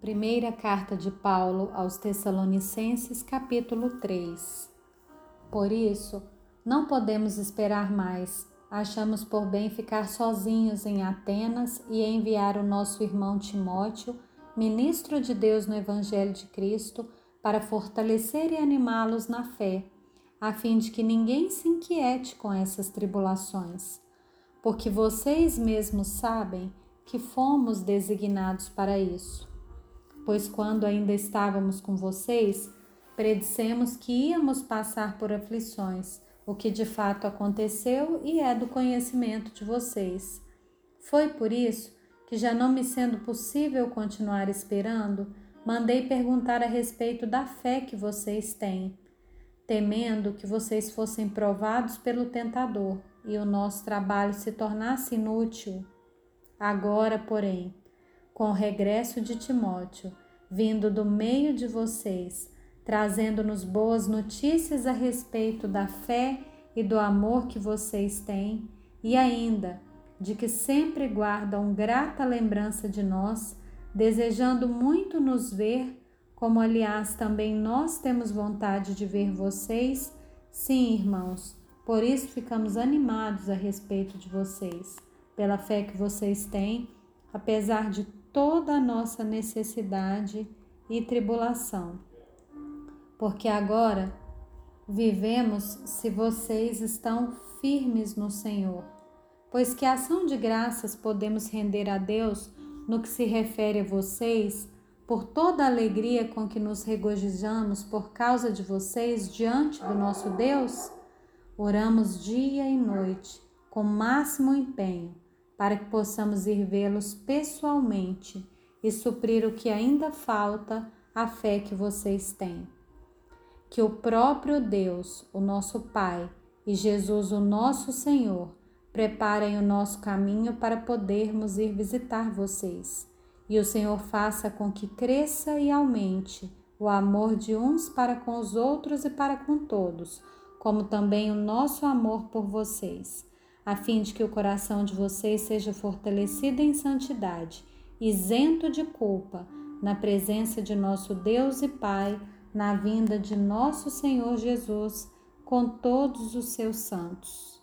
Primeira carta de Paulo aos Tessalonicenses, capítulo 3. Por isso, não podemos esperar mais. Achamos por bem ficar sozinhos em Atenas e enviar o nosso irmão Timóteo, ministro de Deus no Evangelho de Cristo, para fortalecer e animá-los na fé, a fim de que ninguém se inquiete com essas tribulações. Porque vocês mesmos sabem que fomos designados para isso pois quando ainda estávamos com vocês, predissemos que íamos passar por aflições, o que de fato aconteceu e é do conhecimento de vocês. Foi por isso que, já não me sendo possível continuar esperando, mandei perguntar a respeito da fé que vocês têm, temendo que vocês fossem provados pelo tentador e o nosso trabalho se tornasse inútil. Agora, porém, com o regresso de Timóteo, vindo do meio de vocês, trazendo-nos boas notícias a respeito da fé e do amor que vocês têm, e ainda de que sempre guardam grata lembrança de nós, desejando muito nos ver, como aliás também nós temos vontade de ver vocês. Sim, irmãos, por isso ficamos animados a respeito de vocês, pela fé que vocês têm apesar de toda a nossa necessidade e tribulação. Porque agora vivemos se vocês estão firmes no Senhor. Pois que ação de graças podemos render a Deus no que se refere a vocês, por toda a alegria com que nos regozijamos por causa de vocês diante do nosso Deus? Oramos dia e noite, com máximo empenho para que possamos ir vê-los pessoalmente e suprir o que ainda falta à fé que vocês têm. Que o próprio Deus, o nosso Pai, e Jesus, o nosso Senhor, preparem o nosso caminho para podermos ir visitar vocês. E o Senhor faça com que cresça e aumente o amor de uns para com os outros e para com todos, como também o nosso amor por vocês a fim de que o coração de vocês seja fortalecido em santidade, isento de culpa, na presença de nosso Deus e Pai, na vinda de nosso Senhor Jesus, com todos os seus santos.